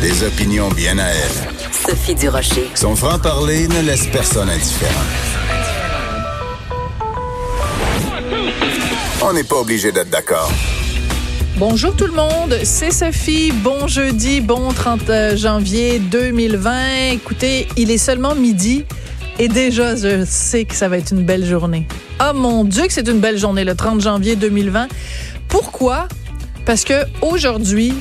Des opinions bien à elle. Sophie Durocher. Son franc-parler ne laisse personne indifférent. On n'est pas obligé d'être d'accord. Bonjour tout le monde, c'est Sophie. Bon jeudi, bon 30 janvier 2020. Écoutez, il est seulement midi et déjà je sais que ça va être une belle journée. Oh mon Dieu que c'est une belle journée le 30 janvier 2020. Pourquoi? Parce que aujourd'hui,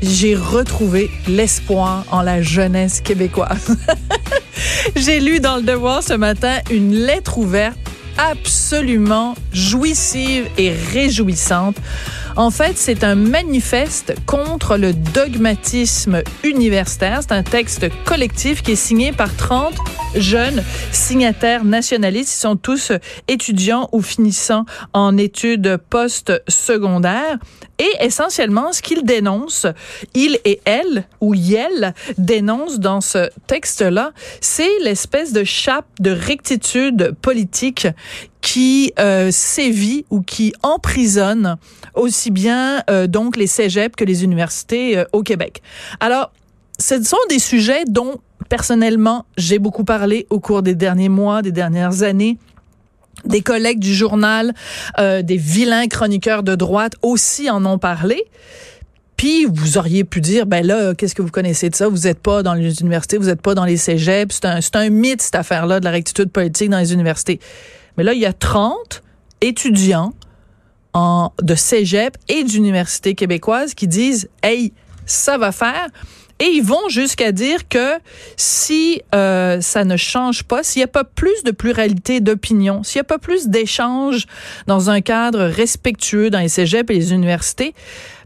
j'ai retrouvé l'espoir en la jeunesse québécoise. j'ai lu dans le Devoir ce matin une lettre ouverte absolument jouissive et réjouissante. En fait, c'est un manifeste contre le dogmatisme universitaire. C'est un texte collectif qui est signé par 30 jeunes signataires nationalistes. Ils sont tous étudiants ou finissant en études post-secondaires. Et essentiellement, ce qu'ils dénoncent, ils et elles, ou yel, dénoncent dans ce texte-là, c'est l'espèce de chape de rectitude politique qui euh, sévit ou qui emprisonne aussi bien euh, donc les cégeps que les universités euh, au Québec. Alors, ce sont des sujets dont personnellement j'ai beaucoup parlé au cours des derniers mois, des dernières années des collègues du journal, des vilains chroniqueurs de droite aussi en ont parlé. Puis vous auriez pu dire, ben là, qu'est-ce que vous connaissez de ça? Vous n'êtes pas dans les universités, vous n'êtes pas dans les cégeps. C'est un mythe cette affaire-là de la rectitude politique dans les universités. Mais là, il y a 30 étudiants de cégep et d'universités québécoises qui disent, hey, ça va faire. Et ils vont jusqu'à dire que si euh, ça ne change pas, s'il n'y a pas plus de pluralité d'opinion, s'il n'y a pas plus d'échanges dans un cadre respectueux dans les cégeps et les universités,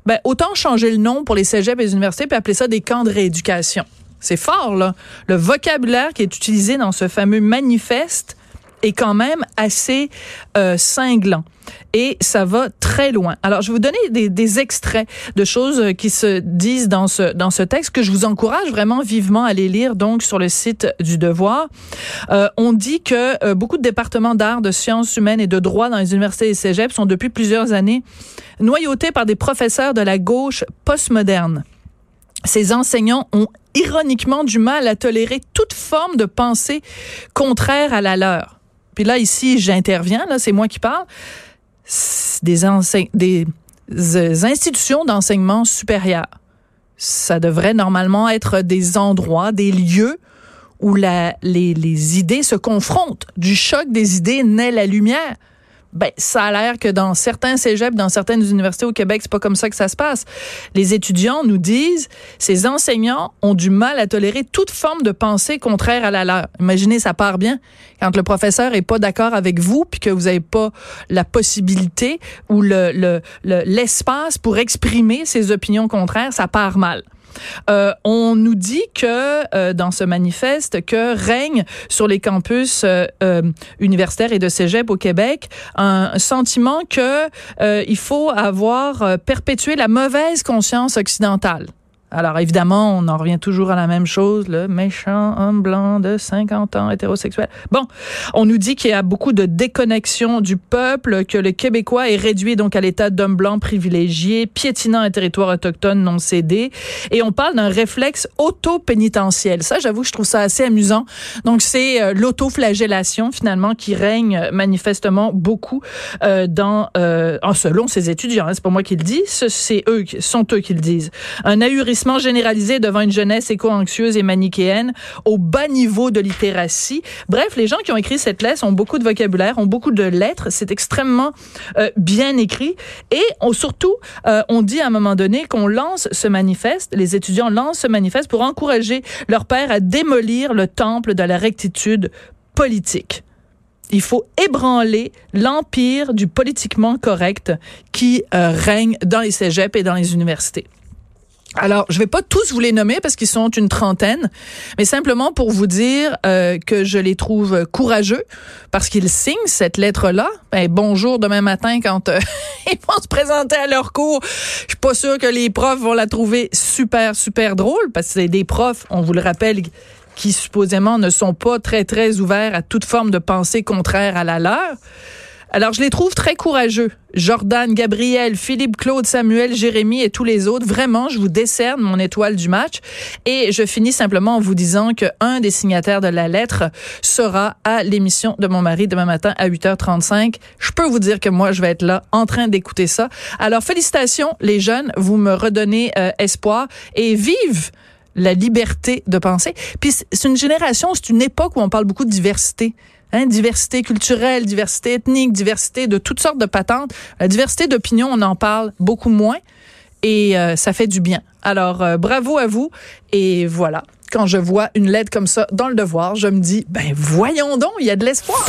ben, autant changer le nom pour les cégeps et les universités puis appeler ça des camps de rééducation. C'est fort, là. Le vocabulaire qui est utilisé dans ce fameux manifeste est quand même assez euh, cinglant et ça va très loin. Alors, je vais vous donner des, des, extraits de choses qui se disent dans ce dans ce texte que je vous encourage vraiment vivement à les lire donc sur le site du Devoir. Euh, on dit que euh, beaucoup de départements d'art, de sciences humaines et de droit dans les universités et cégeps sont depuis plusieurs années noyautés par des professeurs de la gauche postmoderne. Ces enseignants ont ironiquement du mal à tolérer toute forme de pensée contraire à la leur. Puis là, ici, j'interviens, là, c'est moi qui parle. Des, des euh, institutions d'enseignement supérieur. Ça devrait normalement être des endroits, des lieux où la, les, les idées se confrontent. Du choc des idées naît la lumière. Ben, ça a l'air que dans certains cégeps, dans certaines universités au Québec, c'est pas comme ça que ça se passe. Les étudiants nous disent, ces enseignants ont du mal à tolérer toute forme de pensée contraire à la leur. Imaginez, ça part bien quand le professeur est pas d'accord avec vous, puis que vous avez pas la possibilité ou le l'espace le, pour exprimer ses opinions contraires, ça part mal. Euh, on nous dit que euh, dans ce manifeste que règne sur les campus euh, euh universitaires et de cégep au Québec un sentiment que il faut avoir perpétué la mauvaise conscience occidentale. Alors évidemment, on en revient toujours à la même chose, le méchant homme blanc de 50 ans hétérosexuel. Bon, on nous dit qu'il y a beaucoup de déconnexion du peuple, que le Québécois est réduit donc à l'état d'homme blanc privilégié, piétinant un territoire autochtone non cédé, et on parle d'un réflexe auto-pénitentiel. Ça, j'avoue, je trouve ça assez amusant. Donc c'est euh, l'autoflagellation finalement qui règne manifestement beaucoup euh, dans, euh, selon ces étudiants. Hein, c'est pas moi qui le dis, c'est eux, sont eux qui le disent. Un généralisé devant une jeunesse éco-anxieuse et manichéenne au bas niveau de littératie. Bref, les gens qui ont écrit cette lettre ont beaucoup de vocabulaire, ont beaucoup de lettres. C'est extrêmement euh, bien écrit. Et surtout, euh, on dit à un moment donné qu'on lance ce manifeste, les étudiants lancent ce manifeste pour encourager leur père à démolir le temple de la rectitude politique il faut ébranler l'empire du politiquement correct qui euh, règne dans les cégeps et dans les universités. Alors, je vais pas tous vous les nommer parce qu'ils sont une trentaine, mais simplement pour vous dire euh, que je les trouve courageux parce qu'ils signent cette lettre-là. Ben, bonjour demain matin quand euh, ils vont se présenter à leur cours. Je suis pas sûre que les profs vont la trouver super super drôle parce que c'est des profs, on vous le rappelle, qui supposément ne sont pas très très ouverts à toute forme de pensée contraire à la leur. Alors, je les trouve très courageux. Jordan, Gabriel, Philippe, Claude, Samuel, Jérémy et tous les autres. Vraiment, je vous décerne mon étoile du match. Et je finis simplement en vous disant que un des signataires de la lettre sera à l'émission de mon mari demain matin à 8h35. Je peux vous dire que moi, je vais être là en train d'écouter ça. Alors, félicitations, les jeunes. Vous me redonnez euh, espoir et vive la liberté de penser. Puis c'est une génération, c'est une époque où on parle beaucoup de diversité. Hein, diversité culturelle, diversité ethnique, diversité de toutes sortes de patentes. La diversité d'opinion, on en parle beaucoup moins et euh, ça fait du bien. Alors, euh, bravo à vous et voilà. Quand je vois une lettre comme ça dans le devoir, je me dis, ben voyons donc, il y a de l'espoir.